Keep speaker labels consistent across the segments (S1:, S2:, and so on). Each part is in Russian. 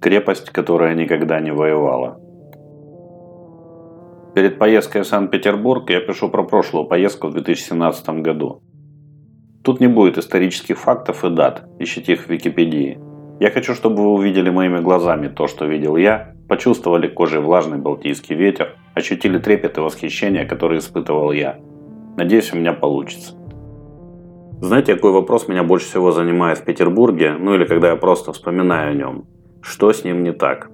S1: Крепость, которая никогда не воевала. Перед поездкой в Санкт-Петербург я пишу про прошлую поездку в 2017 году. Тут не будет исторических фактов и дат, ищите их в Википедии. Я хочу, чтобы вы увидели моими глазами то, что видел я, почувствовали кожей влажный балтийский ветер, ощутили трепет и восхищение, которые испытывал я. Надеюсь, у меня получится. Знаете, какой вопрос меня больше всего занимает в Петербурге, ну или когда я просто вспоминаю о нем? Что с ним не так?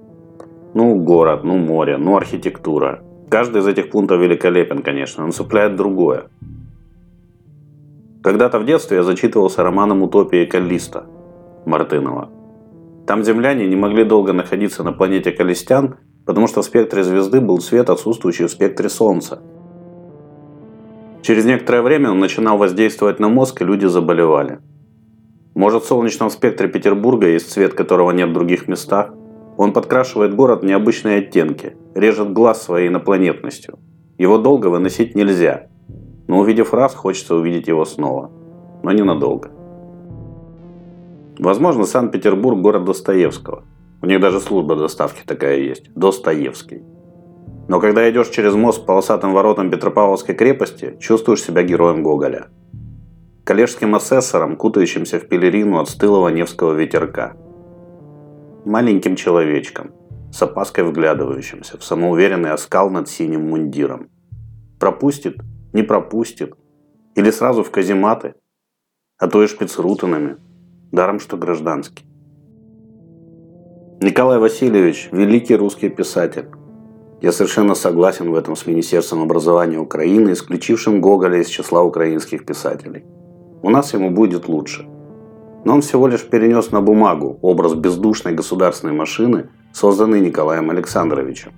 S1: Ну, город, ну, море, ну, архитектура. Каждый из этих пунктов великолепен, конечно, но цепляет другое. Когда-то в детстве я зачитывался романом «Утопия Каллиста» Мартынова. Там земляне не могли долго находиться на планете Калистян, потому что в спектре звезды был свет, отсутствующий в спектре Солнца. Через некоторое время он начинал воздействовать на мозг, и люди заболевали. Может, в солнечном спектре Петербурга есть цвет, которого нет в других местах? Он подкрашивает город в необычные оттенки, режет глаз своей инопланетностью. Его долго выносить нельзя, но увидев раз, хочется увидеть его снова. Но ненадолго. Возможно, Санкт-Петербург – город Достоевского. У них даже служба доставки такая есть – Достоевский. Но когда идешь через мост с полосатым воротом Петропавловской крепости, чувствуешь себя героем Гоголя. Коллежским асессором, кутающимся в пелерину от стылого Невского ветерка. Маленьким человечком, с опаской вглядывающимся в самоуверенный оскал над синим мундиром. Пропустит, не пропустит. Или сразу в казематы, а то и шпицрутанами, даром что гражданский. Николай Васильевич – великий русский писатель. Я совершенно согласен в этом с Министерством образования Украины, исключившим Гоголя из числа украинских писателей. У нас ему будет лучше. Но он всего лишь перенес на бумагу образ бездушной государственной машины, созданный Николаем Александровичем.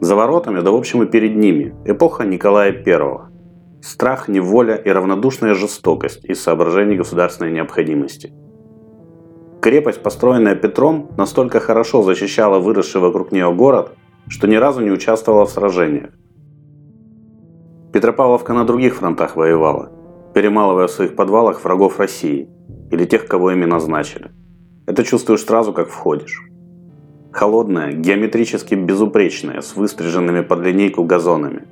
S1: За воротами, да в общем и перед ними, эпоха Николая I. Страх, неволя и равнодушная жестокость из соображений государственной необходимости – Крепость, построенная Петром, настолько хорошо защищала выросший вокруг нее город, что ни разу не участвовала в сражениях. Петропавловка на других фронтах воевала, перемалывая в своих подвалах врагов России или тех, кого ими назначили. Это чувствуешь сразу, как входишь. Холодная, геометрически безупречная, с выстриженными под линейку газонами.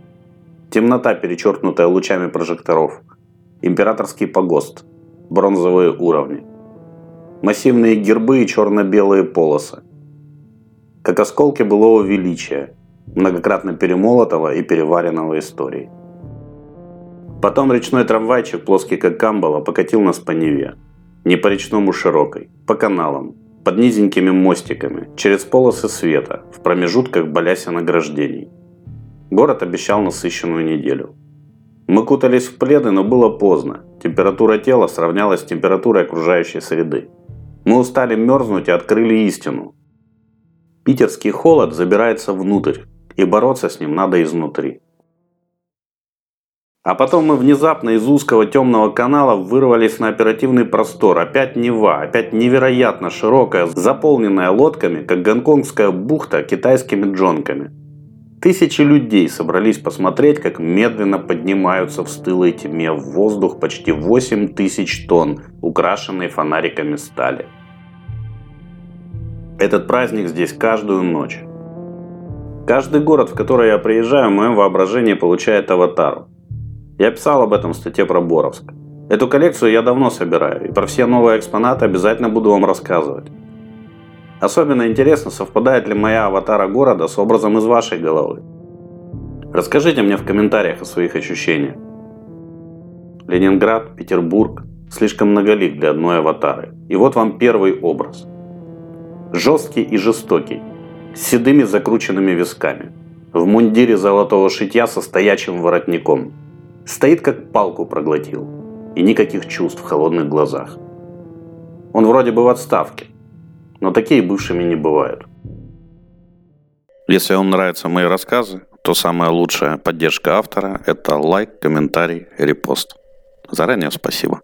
S1: Темнота, перечеркнутая лучами прожекторов. Императорский погост. Бронзовые уровни массивные гербы и черно-белые полосы. Как осколки былого величия, многократно перемолотого и переваренного историей. Потом речной трамвайчик, плоский как камбала, покатил нас по Неве. Не по речному широкой, по каналам, под низенькими мостиками, через полосы света, в промежутках баляся награждений. Город обещал насыщенную неделю. Мы кутались в пледы, но было поздно. Температура тела сравнялась с температурой окружающей среды. Мы устали мерзнуть и открыли истину. Питерский холод забирается внутрь, и бороться с ним надо изнутри. А потом мы внезапно из узкого темного канала вырвались на оперативный простор. Опять Нева, опять невероятно широкая, заполненная лодками, как гонконгская бухта китайскими джонками. Тысячи людей собрались посмотреть, как медленно поднимаются в стылой тьме в воздух почти 8 тысяч тонн, украшенные фонариками стали. Этот праздник здесь каждую ночь. Каждый город, в который я приезжаю, в моем воображении получает аватару. Я писал об этом в статье про Боровск. Эту коллекцию я давно собираю, и про все новые экспонаты обязательно буду вам рассказывать. Особенно интересно, совпадает ли моя аватара города с образом из вашей головы. Расскажите мне в комментариях о своих ощущениях. Ленинград, Петербург – слишком многолик для одной аватары. И вот вам первый образ – жесткий и жестокий, с седыми закрученными висками, в мундире золотого шитья со стоячим воротником. Стоит как палку проглотил, и никаких чувств в холодных глазах. Он вроде бы в отставке, но такие бывшими не бывают.
S2: Если вам нравятся мои рассказы, то самая лучшая поддержка автора – это лайк, комментарий, репост. Заранее спасибо.